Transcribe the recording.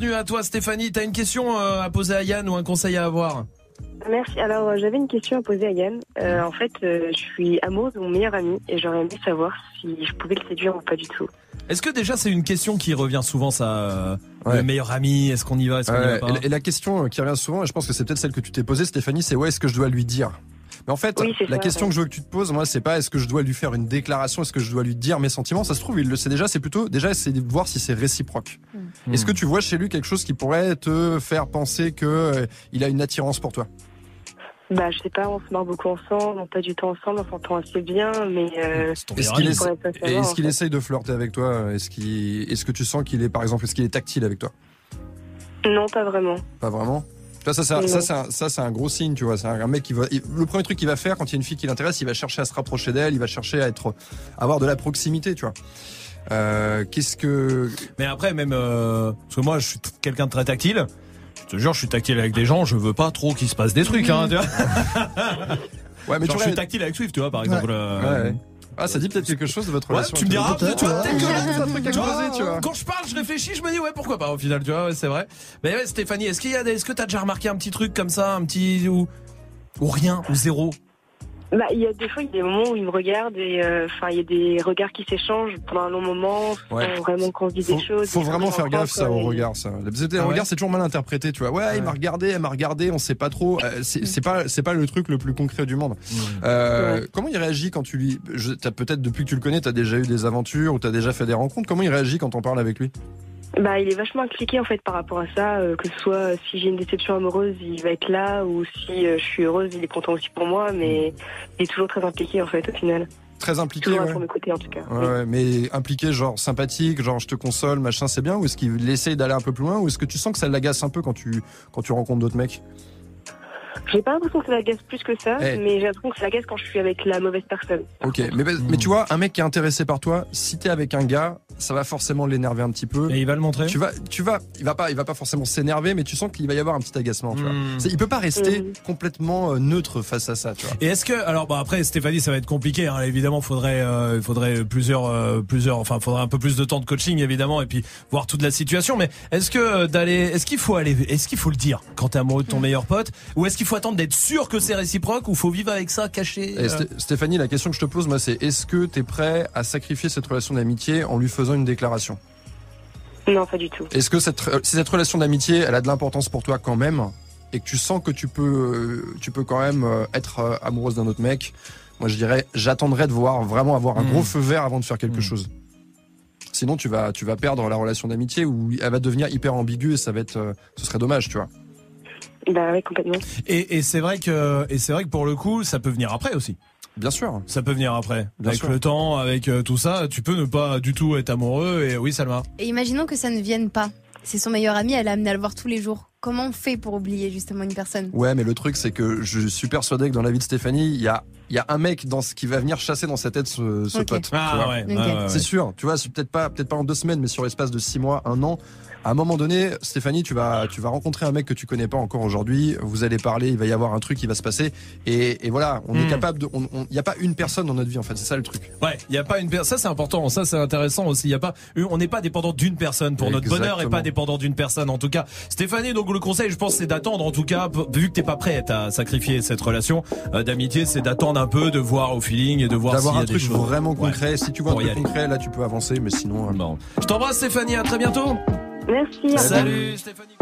bienvenue à toi Stéphanie. T'as une question euh, à poser à Yann ou un conseil à avoir Merci. Alors, euh, j'avais une question à poser à Yann. Euh, en fait, euh, je suis amoureuse de mon meilleur ami et j'aurais aimé savoir si je pouvais le séduire ou pas du tout. Est-ce que déjà c'est une question qui revient souvent ça euh, Ouais. Le meilleur ami, est-ce qu'on y va, est-ce qu'on y va Ouais, pas et, la- question qui revient souvent, et je pense que c'est peut-être celle que tu t'es posée, Stéphanie, c'est ouais, est-ce que je dois lui dire? Mais en fait, Oui, la ça, question ouais. que je veux que tu te poses, moi, c'est pas est-ce que je dois lui faire une déclaration, est-ce que je dois lui dire mes sentiments. Ça se trouve, il le sait déjà. C'est plutôt déjà essayer de voir si c'est réciproque. Hmm. Est-ce que tu vois chez lui quelque chose qui pourrait te faire penser que euh, il a une attirance pour toi? Bah, je sais pas, on se marre beaucoup ensemble, on passe du temps ensemble, on s'entend assez bien, mais euh, ton Est-ce qu'il ami. est- en qu'il fait. essaye de flirter avec toi? Est-ce qu'il, est-ce que tu sens qu'il est, par exemple, est-ce qu'il est tactile avec toi? Non, pas vraiment. Pas vraiment? Tu vois, ça, ça, ça, c'est un, ça, c'est un gros signe, tu vois. C'est un, un mec qui va. il- le premier truc qu'il va faire quand il y a une fille qui l'intéresse, il va chercher à se rapprocher d'elle, il va chercher à être, à avoir de la proximité, tu vois. Euh, qu'est-ce que. Mais après même euh, parce que moi je suis quelqu'un de très tactile. Je te jure, je suis tactile avec des gens, je veux pas trop qu'il se passe des trucs hein, tu vois. Ouais, mais Genre, tu je suis vois. tactile avec Swift, tu vois par exemple. euh, Ouais, ouais. Ah, ça dit peut-être quelque chose de votre Ouais, relation. tu me diras, tu vois, ouais. peut-être que là, C'est un truc à tu vois, creuser, tu vois. Quand je parle, je réfléchis, je me dis ouais pourquoi pas au final, tu vois, ouais, c'est vrai. Mais ouais, Stéphanie, est-ce qu'il y a des, est-ce que t'as déjà remarqué un petit truc comme ça, un petit ou ou rien ou zéro Bah, il y a des fois, il y a des moments où il me regarde et euh, enfin, il y a des regards qui s'échangent pendant un long moment, sans Ouais. vraiment qu'on se dise Faut, des choses. faut vraiment faire gaffe ça au regard ça. Le Ah ouais regard c'est toujours mal interprété, tu vois. Ouais, il m'a regardé, elle m'a regardé, on sait pas trop. Euh, c'est pas c'est pas le truc le plus concret du monde. Euh. Comment il réagit quand tu lui t'as peut-être depuis que tu le connais, t'as déjà eu des aventures ou t'as déjà fait des rencontres. Comment il réagit quand on parle avec lui? Bah, il est vachement impliqué en fait par rapport à ça, euh, que ce soit euh, si j'ai une déception amoureuse, il va être là, ou si euh, je suis heureuse, il est content aussi pour moi, mais il est toujours très impliqué en fait au final. Très impliqué, Toujours ouais. pour m'écouter en tout cas. Ouais, Oui. ouais, mais impliqué, genre sympathique, genre je te console, machin, c'est bien, ou est-ce qu'il essaye d'aller un peu plus loin, ou est-ce que tu sens que ça l'agace un peu quand tu quand tu rencontres d'autres mecs? J'ai pas l'impression que ça l'agace plus que ça, Eh. mais j'ai l'impression que ça l'agace quand je suis avec la mauvaise personne. Ok, mais, mais tu vois, un mec qui est intéressé par toi, si t'es avec un gars, ça va forcément l'énerver un petit peu. Et il va le montrer. Tu vas, tu vas, il va pas, il va pas forcément s'énerver, mais tu sens qu'il va y avoir un petit agacement. Tu vois. Hmm. C'est- Il peut pas rester Mhm. complètement euh, neutre face à ça, tu vois. Et est-ce que alors bah après Stéphanie ça va être compliqué hein, évidemment faudrait euh, il faudrait plusieurs euh, plusieurs enfin faudrait un peu plus de temps de coaching évidemment et puis voir toute la situation mais est-ce que euh, d'aller est-ce qu'il faut aller est-ce qu'il faut le dire quand t'es amoureux de ton meilleur pote ou est-ce qu'il faut attendre d'être sûr que c'est réciproque ou faut vivre avec ça caché Et euh, Sté- Stéphanie, la question que je te pose, moi, c'est est-ce que t'es prêt à sacrifier cette relation d'amitié en lui faisant une déclaration? Non, pas du tout. Est-ce que cette, euh, si cette relation d'amitié, elle a de l'importance pour toi quand même, et que tu sens que tu peux, euh, tu peux quand même euh, être amoureuse d'un autre mec, moi je dirais, j'attendrai de voir vraiment avoir un Mm. gros feu vert avant de faire quelque Mm. chose. Sinon, tu vas, tu vas perdre la relation d'amitié ou elle va devenir hyper ambiguë et ça va être, ce serait dommage, tu vois. Bah oui, complètement. et, et c'est vrai que et c'est vrai que pour le coup ça peut venir après aussi Bien sûr. ça peut venir après Bien avec sûr. le temps avec euh, tout ça tu peux ne pas du tout être amoureux et oui Salma Et imaginons que ça ne vienne pas. C'est son meilleur ami, elle a amené à le voir tous les jours. Comment on fait pour oublier justement une personne? Ouais, mais le truc, c'est que je suis persuadé que dans la vie de Stéphanie, il y a, il y a un mec dans ce qui va venir chasser dans sa tête ce, pote. ah ouais. C'est sûr, tu vois, c'est peut-être pas, peut-être pas en deux semaines, mais sur l'espace de six mois, un an. À un moment donné, Stéphanie, tu vas, tu vas rencontrer un mec que tu connais pas encore aujourd'hui. Vous allez parler, il va y avoir un truc qui va se passer. Et, et voilà, on est Hmm. capable de, il y a pas une personne dans notre vie en fait. C'est ça le truc. Ouais, il y a pas une per- ça c'est important, ça c'est intéressant aussi. Il y a pas on n'est pas dépendant d'une personne pour notre bonheur et pas dépendant d'une personne en tout cas. Stéphanie, donc le conseil je pense c'est d'attendre en tout cas vu que t'es pas prête à sacrifier cette relation euh, d'amitié, c'est d'attendre un peu, de voir au feeling et de voir s'il D'avoir y a un des truc choses. vraiment Ouais. concret. Si tu vois un truc concret, là tu peux avancer, mais sinon. euh, Bon. Je t'embrasse Stéphanie, à très bientôt. Merci. Salut Stéphanie.